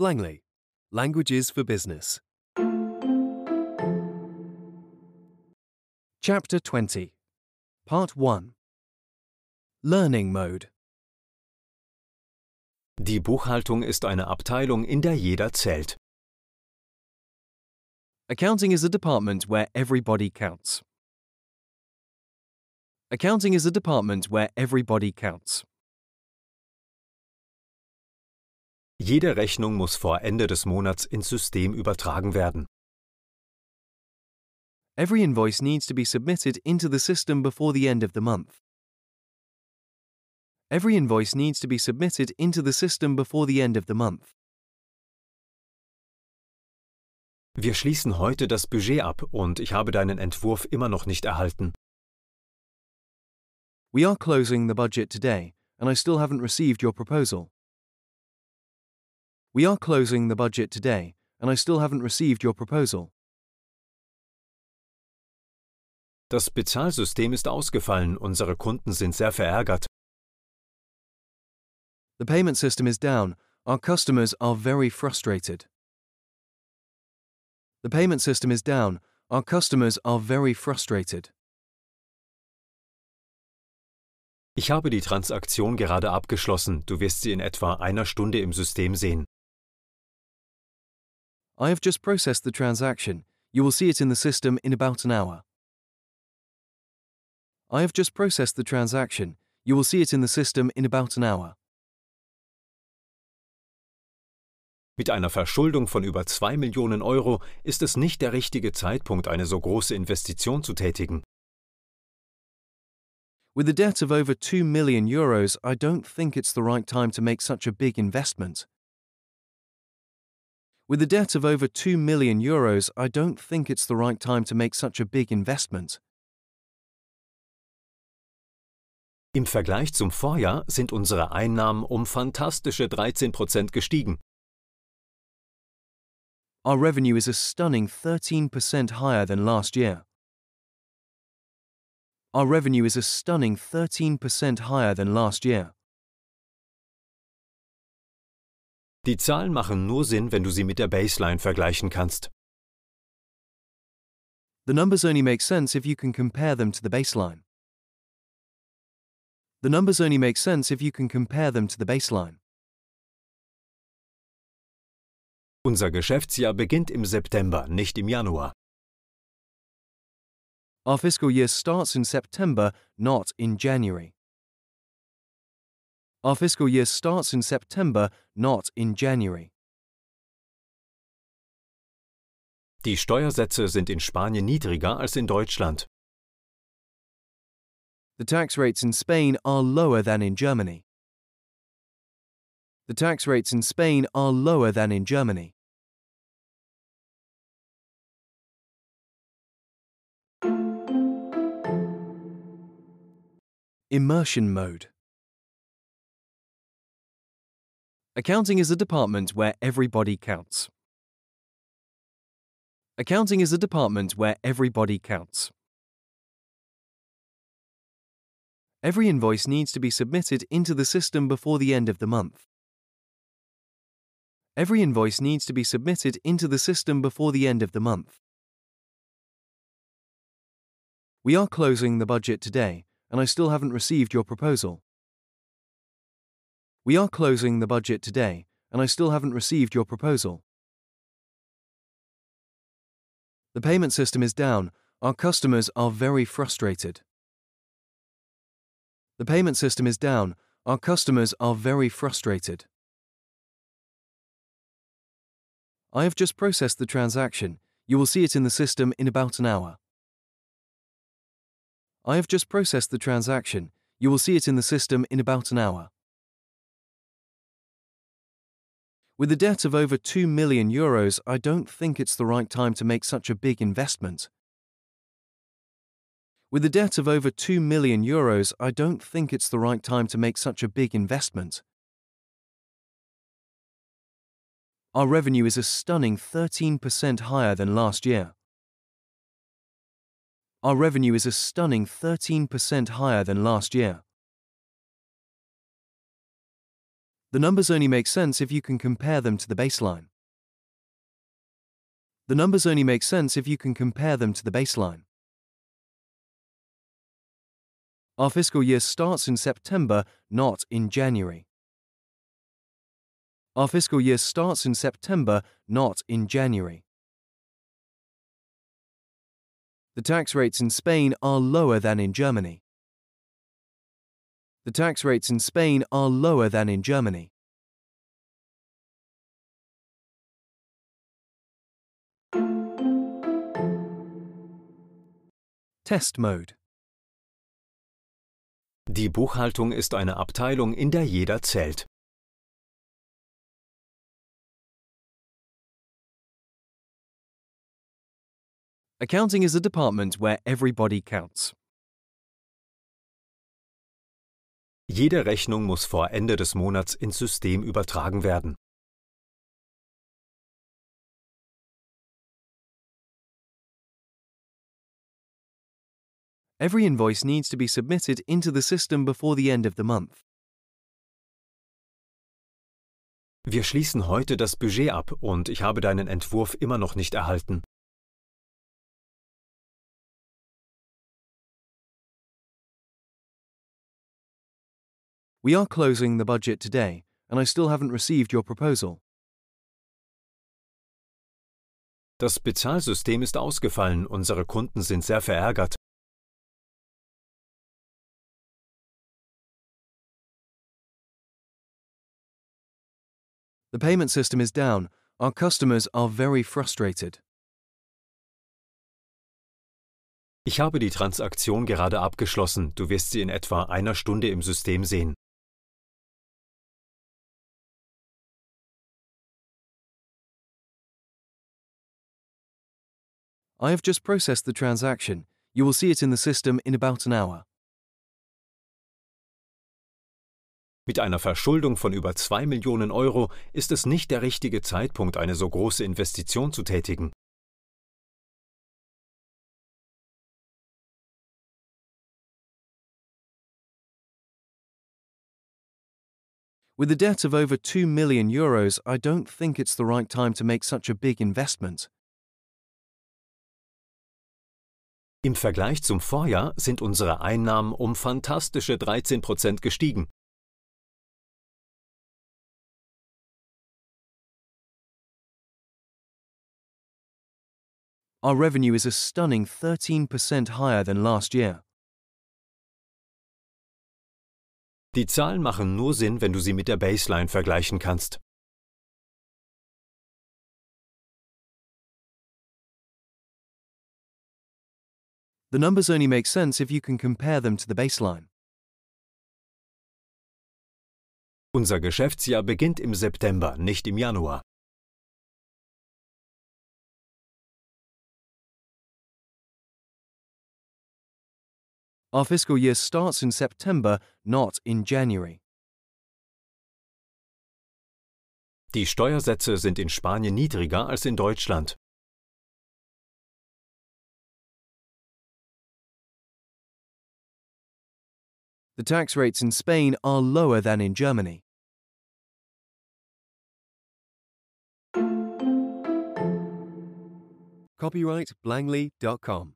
Langley, Languages for Business. Chapter 20, Part 1 Learning Mode. Die Buchhaltung ist eine Abteilung, in der jeder zählt. Accounting is a department where everybody counts. Accounting is a department where everybody counts. Jede Rechnung muss vor Ende des Monats ins System übertragen werden. Every invoice needs to be submitted into the system before the end of the month. Every invoice needs to be submitted into the system before the end of the month. Wir schließen heute das Budget ab und ich habe deinen Entwurf immer noch nicht erhalten. We are closing the budget today, and I still haven't received your proposal. We are closing the budget today, and I still haven't received your proposal. Das Bezahlsystem ist ausgefallen, unsere Kunden sind sehr verärgert. The payment system is down. Our customers are very frustrated. The payment system is down. Our customers are very frustrated. Ich habe die Transaktion gerade abgeschlossen, du wirst sie in etwa einer Stunde im System sehen. I have just processed the transaction. You will see it in the system in about an hour. I have just processed the transaction. You will see it in the system in about an hour. Mit einer Verschuldung von über 2 Millionen Euro ist es nicht der richtige Zeitpunkt, eine so große Investition zu tätigen. With a debt of over 2 million euros, I don't think it's the right time to make such a big investment. With a debt of over 2 million euros, I don't think it's the right time to make such a big investment. Im Vergleich zum Vorjahr sind unsere Einnahmen um fantastische 13 Prozent gestiegen. Our revenue is a stunning 13% higher than last year. Our revenue is a stunning 13% higher than last year. Die Zahlen machen nur Sinn, wenn du sie mit der Baseline vergleichen kannst. The numbers only make sense if you can compare them to the baseline. The numbers only make sense if you can compare them to the baseline. Unser Geschäftsjahr beginnt im September, nicht im Januar. Our fiscal year starts in September, not in January. Our fiscal year starts in September, not in January. Die Steuersätze sind in Spanien niedriger als in Deutschland. The tax rates in Spain are lower than in Germany. The tax rates in Spain are lower than in Germany. Immersion mode. Accounting is a department where everybody counts. Accounting is a department where everybody counts. Every invoice needs to be submitted into the system before the end of the month. Every invoice needs to be submitted into the system before the end of the month. We are closing the budget today, and I still haven't received your proposal. We are closing the budget today, and I still haven't received your proposal. The payment system is down. Our customers are very frustrated. The payment system is down. Our customers are very frustrated. I have just processed the transaction. You will see it in the system in about an hour. I have just processed the transaction. You will see it in the system in about an hour. With a debt of over 2 million euros, I don't think it's the right time to make such a big investment. With a debt of over 2 million euros, I don't think it's the right time to make such a big investment. Our revenue is a stunning 13% higher than last year. Our revenue is a stunning 13% higher than last year. The numbers only make sense if you can compare them to the baseline. The numbers only make sense if you can compare them to the baseline. Our fiscal year starts in September, not in January. Our fiscal year starts in September, not in January. The tax rates in Spain are lower than in Germany. The tax rates in Spain are lower than in Germany. Test Mode Die Buchhaltung ist eine Abteilung, in der jeder zählt. Accounting is a department where everybody counts. Jede Rechnung muss vor Ende des Monats ins System übertragen werden. Every invoice needs to be submitted into the system before the end of the month. Wir schließen heute das Budget ab und ich habe deinen Entwurf immer noch nicht erhalten. We are closing the budget today, and I still haven't received your proposal. Das Bezahlsystem ist ausgefallen, unsere Kunden sind sehr verärgert. The payment system is down. Our customers are very frustrated. Ich habe die Transaktion gerade abgeschlossen, du wirst sie in etwa einer Stunde im System sehen. I have just processed the transaction. You will see it in the system in about an hour. Mit einer Verschuldung von über 2 Millionen Euro ist es nicht der richtige Zeitpunkt, eine so große Investition zu tätigen. With a debt of over 2 million euros, I don't think it's the right time to make such a big investment. Im Vergleich zum Vorjahr sind unsere Einnahmen um fantastische 13 Prozent gestiegen. Our revenue is a stunning 13% higher than last year. Die Zahlen machen nur Sinn, wenn du sie mit der Baseline vergleichen kannst. The numbers only make sense if you can compare them to the baseline. Unser Geschäftsjahr beginnt im September, nicht im Januar. Our fiscal year starts in September, not in January. Die Steuersätze sind in Spanien niedriger als in Deutschland. The tax rates in Spain are lower than in Germany. Copyright Blangley.com